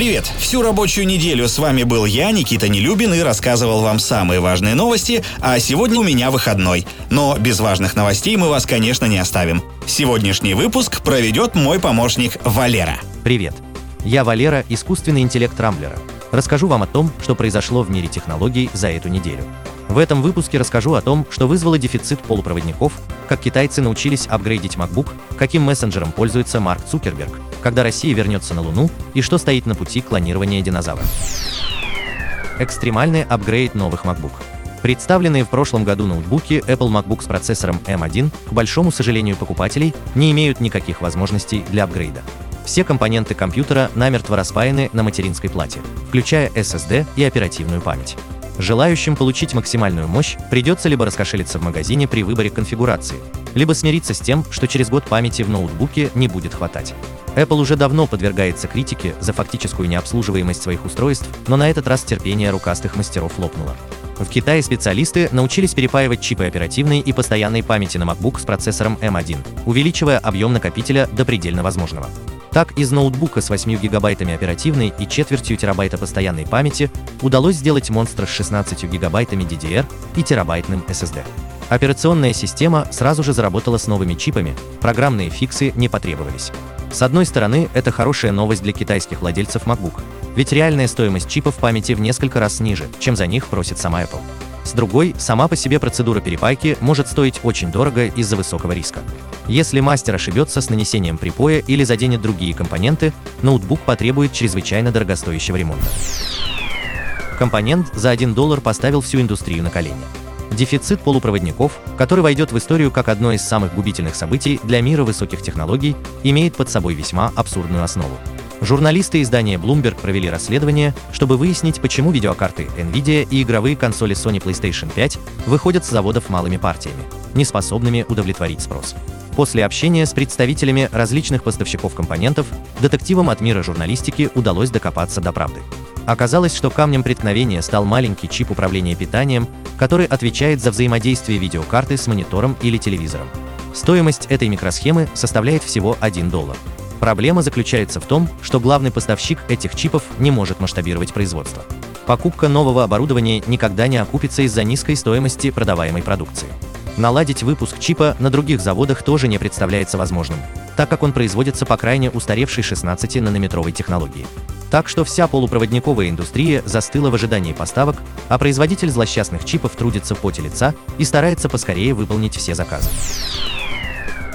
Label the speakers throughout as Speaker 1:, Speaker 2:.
Speaker 1: Привет! Всю рабочую неделю с вами был я, Никита Нелюбин, и рассказывал вам самые важные новости, а сегодня у меня выходной. Но без важных новостей мы вас, конечно, не оставим. Сегодняшний выпуск проведет мой помощник Валера.
Speaker 2: Привет! Я Валера, искусственный интеллект Рамблера. Расскажу вам о том, что произошло в мире технологий за эту неделю. В этом выпуске расскажу о том, что вызвало дефицит полупроводников, как китайцы научились апгрейдить MacBook, каким мессенджером пользуется Марк Цукерберг, когда Россия вернется на Луну и что стоит на пути клонирования динозавра. Экстремальный апгрейд новых MacBook. Представленные в прошлом году ноутбуки Apple MacBook с процессором M1, к большому сожалению покупателей, не имеют никаких возможностей для апгрейда. Все компоненты компьютера намертво распаяны на материнской плате, включая SSD и оперативную память. Желающим получить максимальную мощь придется либо раскошелиться в магазине при выборе конфигурации, либо смириться с тем, что через год памяти в ноутбуке не будет хватать. Apple уже давно подвергается критике за фактическую необслуживаемость своих устройств, но на этот раз терпение рукастых мастеров лопнуло. В Китае специалисты научились перепаивать чипы оперативной и постоянной памяти на MacBook с процессором M1, увеличивая объем накопителя до предельно возможного. Так, из ноутбука с 8 гигабайтами оперативной и четвертью терабайта постоянной памяти удалось сделать монстр с 16 гигабайтами DDR и терабайтным SSD. Операционная система сразу же заработала с новыми чипами, программные фиксы не потребовались. С одной стороны, это хорошая новость для китайских владельцев MacBook, ведь реальная стоимость чипов памяти в несколько раз ниже, чем за них просит сама Apple. С другой, сама по себе процедура перепайки может стоить очень дорого из-за высокого риска. Если мастер ошибется с нанесением припоя или заденет другие компоненты, ноутбук потребует чрезвычайно дорогостоящего ремонта. Компонент за 1 доллар поставил всю индустрию на колени. Дефицит полупроводников, который войдет в историю как одно из самых губительных событий для мира высоких технологий, имеет под собой весьма абсурдную основу. Журналисты издания Bloomberg провели расследование, чтобы выяснить, почему видеокарты Nvidia и игровые консоли Sony PlayStation 5 выходят с заводов малыми партиями, не способными удовлетворить спрос. После общения с представителями различных поставщиков компонентов, детективам от мира журналистики удалось докопаться до правды. Оказалось, что камнем преткновения стал маленький чип управления питанием, который отвечает за взаимодействие видеокарты с монитором или телевизором. Стоимость этой микросхемы составляет всего 1 доллар. Проблема заключается в том, что главный поставщик этих чипов не может масштабировать производство. Покупка нового оборудования никогда не окупится из-за низкой стоимости продаваемой продукции. Наладить выпуск чипа на других заводах тоже не представляется возможным, так как он производится по крайне устаревшей 16-нанометровой технологии. Так что вся полупроводниковая индустрия застыла в ожидании поставок, а производитель злосчастных чипов трудится в поте лица и старается поскорее выполнить все заказы.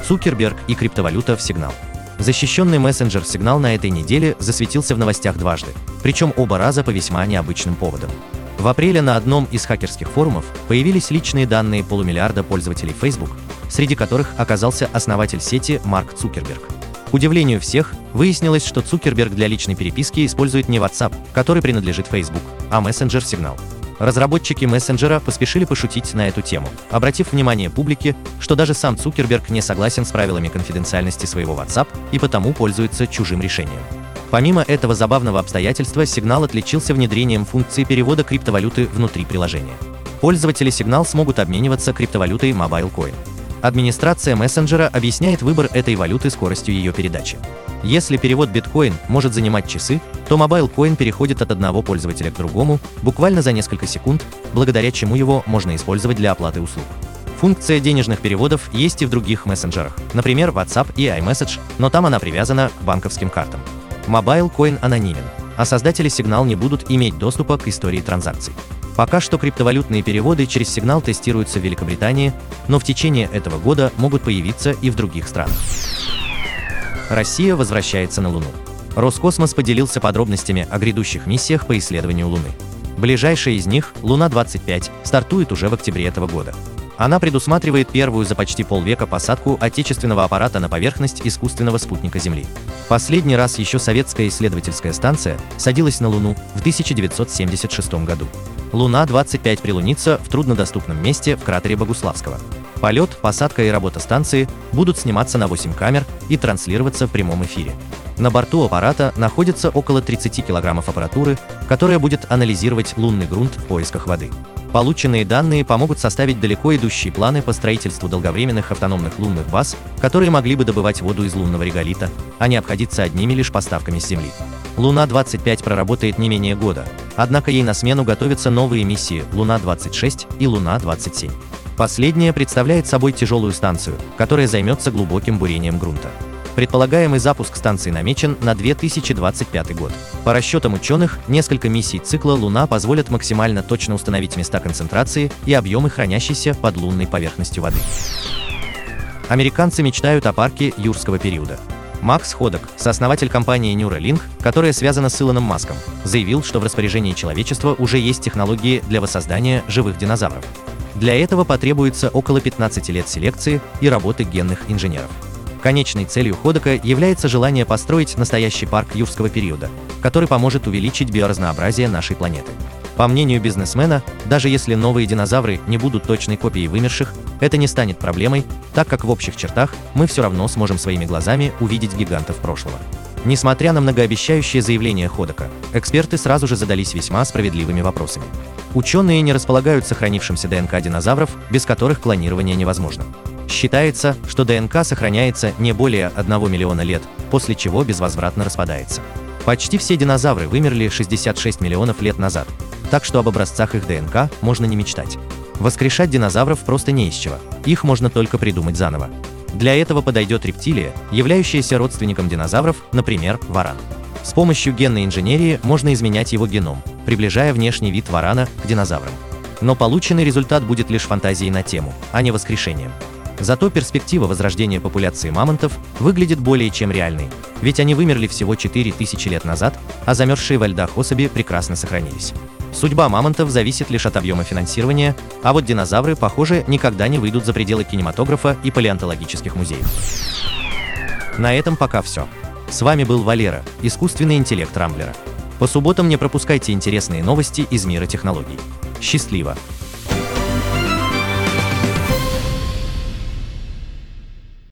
Speaker 2: Цукерберг и криптовалюта в сигнал. Защищенный мессенджер Signal на этой неделе засветился в новостях дважды, причем оба раза по весьма необычным поводам. В апреле на одном из хакерских форумов появились личные данные полумиллиарда пользователей Facebook, среди которых оказался основатель сети Марк Цукерберг. К удивлению всех, выяснилось, что Цукерберг для личной переписки использует не WhatsApp, который принадлежит Facebook, а мессенджер Signal. Разработчики мессенджера поспешили пошутить на эту тему, обратив внимание публики, что даже сам Цукерберг не согласен с правилами конфиденциальности своего WhatsApp и потому пользуется чужим решением. Помимо этого забавного обстоятельства, сигнал отличился внедрением функции перевода криптовалюты внутри приложения. Пользователи сигнал смогут обмениваться криптовалютой MobileCoin. Администрация мессенджера объясняет выбор этой валюты скоростью ее передачи. Если перевод биткоин может занимать часы, то MobileCoin переходит от одного пользователя к другому буквально за несколько секунд, благодаря чему его можно использовать для оплаты услуг. Функция денежных переводов есть и в других мессенджерах, например, WhatsApp и iMessage, но там она привязана к банковским картам. MobileCoin анонимен, а создатели сигнал не будут иметь доступа к истории транзакций. Пока что криптовалютные переводы через сигнал тестируются в Великобритании, но в течение этого года могут появиться и в других странах. Россия возвращается на Луну. Роскосмос поделился подробностями о грядущих миссиях по исследованию Луны. Ближайшая из них, Луна-25, стартует уже в октябре этого года. Она предусматривает первую за почти полвека посадку отечественного аппарата на поверхность искусственного спутника Земли. Последний раз еще советская исследовательская станция садилась на Луну в 1976 году. Луна-25 прилунится в труднодоступном месте в кратере Богуславского. Полет, посадка и работа станции будут сниматься на 8 камер и транслироваться в прямом эфире. На борту аппарата находится около 30 килограммов аппаратуры, которая будет анализировать лунный грунт в поисках воды. Полученные данные помогут составить далеко идущие планы по строительству долговременных автономных лунных баз, которые могли бы добывать воду из лунного реголита, а не обходиться одними лишь поставками с Земли. Луна-25 проработает не менее года, однако ей на смену готовятся новые миссии Луна-26 и Луна-27. Последняя представляет собой тяжелую станцию, которая займется глубоким бурением грунта. Предполагаемый запуск станции намечен на 2025 год. По расчетам ученых, несколько миссий цикла Луна позволят максимально точно установить места концентрации и объемы хранящейся под лунной поверхностью воды. Американцы мечтают о парке юрского периода. Макс Ходок, сооснователь компании Neuralink, которая связана с Илоном Маском, заявил, что в распоряжении человечества уже есть технологии для воссоздания живых динозавров. Для этого потребуется около 15 лет селекции и работы генных инженеров. Конечной целью Ходока является желание построить настоящий парк юрского периода, который поможет увеличить биоразнообразие нашей планеты. По мнению бизнесмена, даже если новые динозавры не будут точной копией вымерших, это не станет проблемой, так как в общих чертах мы все равно сможем своими глазами увидеть гигантов прошлого. Несмотря на многообещающее заявление Ходока, эксперты сразу же задались весьма справедливыми вопросами. Ученые не располагают сохранившимся ДНК динозавров, без которых клонирование невозможно. Считается, что ДНК сохраняется не более 1 миллиона лет, после чего безвозвратно распадается. Почти все динозавры вымерли 66 миллионов лет назад, так что об образцах их ДНК можно не мечтать. Воскрешать динозавров просто не из чего, их можно только придумать заново. Для этого подойдет рептилия, являющаяся родственником динозавров, например, варан. С помощью генной инженерии можно изменять его геном, приближая внешний вид варана к динозаврам. Но полученный результат будет лишь фантазией на тему, а не воскрешением. Зато перспектива возрождения популяции мамонтов выглядит более чем реальной, ведь они вымерли всего 4000 лет назад, а замерзшие во льдах особи прекрасно сохранились. Судьба мамонтов зависит лишь от объема финансирования, а вот динозавры, похоже, никогда не выйдут за пределы кинематографа и палеонтологических музеев. На этом пока все. С вами был Валера, искусственный интеллект Рамблера. По субботам не пропускайте интересные новости из мира технологий. Счастливо!